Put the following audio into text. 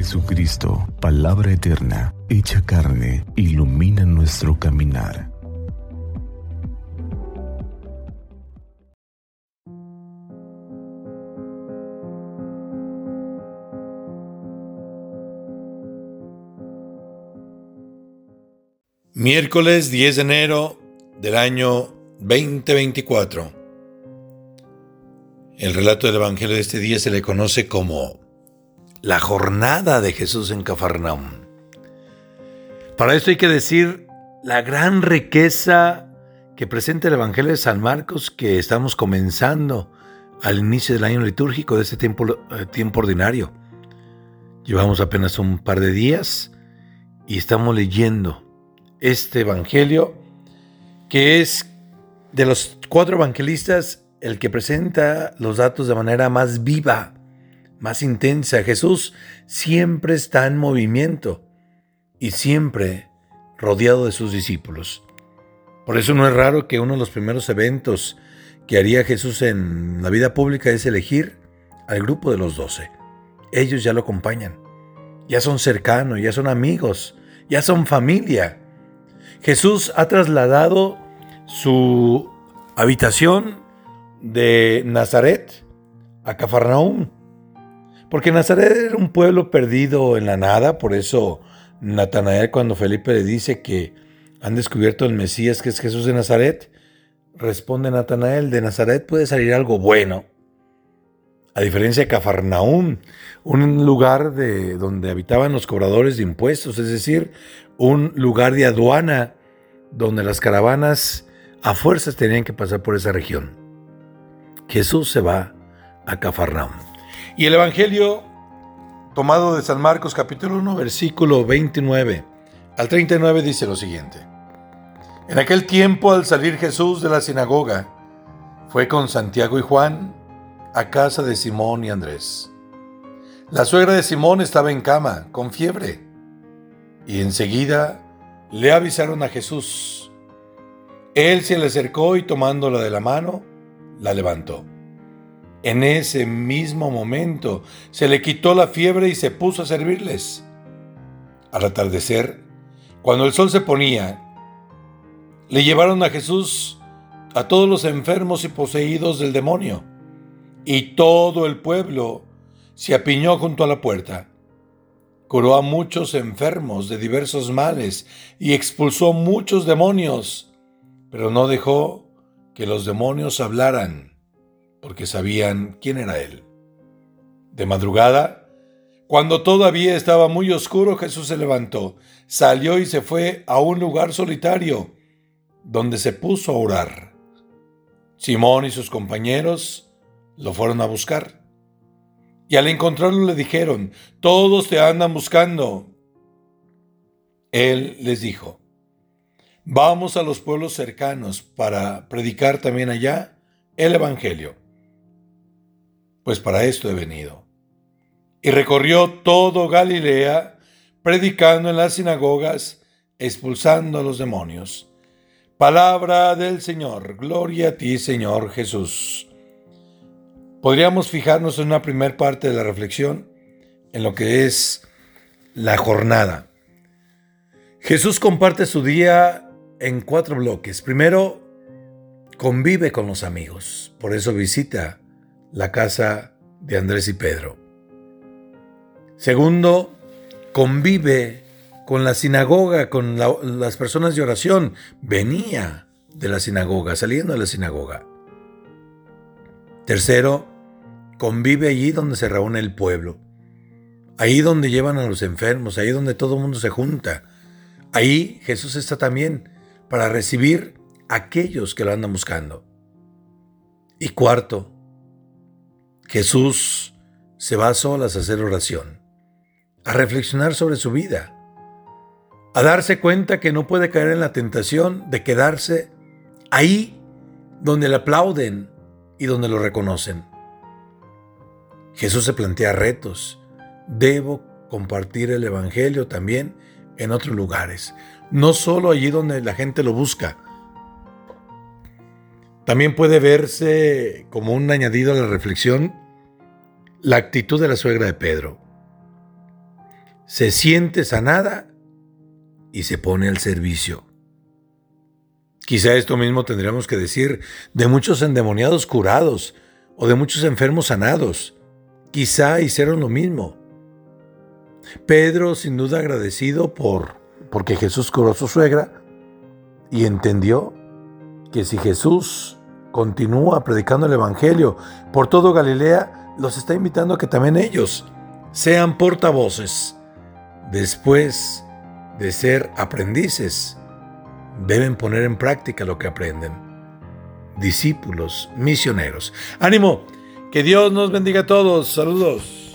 Jesucristo, palabra eterna, hecha carne, ilumina nuestro caminar. Miércoles 10 de enero del año 2024. El relato del Evangelio de este día se le conoce como la jornada de Jesús en Cafarnaum. Para esto hay que decir la gran riqueza que presenta el Evangelio de San Marcos que estamos comenzando al inicio del año litúrgico de este tiempo, eh, tiempo ordinario. Llevamos apenas un par de días y estamos leyendo este Evangelio que es de los cuatro evangelistas el que presenta los datos de manera más viva, más intensa. Jesús siempre está en movimiento y siempre rodeado de sus discípulos. Por eso no es raro que uno de los primeros eventos que haría Jesús en la vida pública es elegir al grupo de los doce. Ellos ya lo acompañan, ya son cercanos, ya son amigos, ya son familia. Jesús ha trasladado su habitación de Nazaret a Cafarnaúm. Porque Nazaret era un pueblo perdido en la nada, por eso Natanael cuando Felipe le dice que han descubierto el Mesías que es Jesús de Nazaret, responde Natanael, de Nazaret puede salir algo bueno. A diferencia de Cafarnaúm, un lugar de donde habitaban los cobradores de impuestos, es decir, un lugar de aduana donde las caravanas a fuerzas tenían que pasar por esa región. Jesús se va a Cafarnaum. Y el Evangelio tomado de San Marcos capítulo 1 versículo 29 al 39 dice lo siguiente. En aquel tiempo al salir Jesús de la sinagoga, fue con Santiago y Juan a casa de Simón y Andrés. La suegra de Simón estaba en cama, con fiebre, y enseguida le avisaron a Jesús. Él se le acercó y tomándola de la mano, la levantó. En ese mismo momento se le quitó la fiebre y se puso a servirles. Al atardecer, cuando el sol se ponía, le llevaron a Jesús a todos los enfermos y poseídos del demonio, y todo el pueblo se apiñó junto a la puerta. Curó a muchos enfermos de diversos males y expulsó muchos demonios, pero no dejó que los demonios hablaran, porque sabían quién era Él. De madrugada, cuando todavía estaba muy oscuro, Jesús se levantó, salió y se fue a un lugar solitario, donde se puso a orar. Simón y sus compañeros lo fueron a buscar. Y al encontrarlo le dijeron, todos te andan buscando. Él les dijo, Vamos a los pueblos cercanos para predicar también allá el Evangelio. Pues para esto he venido. Y recorrió todo Galilea, predicando en las sinagogas, expulsando a los demonios. Palabra del Señor. Gloria a ti, Señor Jesús. Podríamos fijarnos en una primera parte de la reflexión, en lo que es la jornada. Jesús comparte su día en cuatro bloques. Primero, convive con los amigos, por eso visita la casa de Andrés y Pedro. Segundo, convive con la sinagoga, con las personas de oración. Venía de la sinagoga, saliendo de la sinagoga. Tercero, convive allí donde se reúne el pueblo. Ahí donde llevan a los enfermos, ahí donde todo el mundo se junta. Ahí Jesús está también para recibir a aquellos que lo andan buscando. Y cuarto, Jesús se va a solas a hacer oración, a reflexionar sobre su vida, a darse cuenta que no puede caer en la tentación de quedarse ahí donde le aplauden y donde lo reconocen. Jesús se plantea retos. Debo compartir el Evangelio también en otros lugares no solo allí donde la gente lo busca. También puede verse como un añadido a la reflexión la actitud de la suegra de Pedro. se siente sanada y se pone al servicio. Quizá esto mismo tendríamos que decir de muchos endemoniados curados o de muchos enfermos sanados. Quizá hicieron lo mismo. Pedro, sin duda agradecido por porque Jesús curó a su suegra y entendió que si Jesús continúa predicando el evangelio por todo Galilea, los está invitando a que también ellos sean portavoces. Después de ser aprendices, deben poner en práctica lo que aprenden. Discípulos, misioneros. Ánimo, que Dios nos bendiga a todos. Saludos.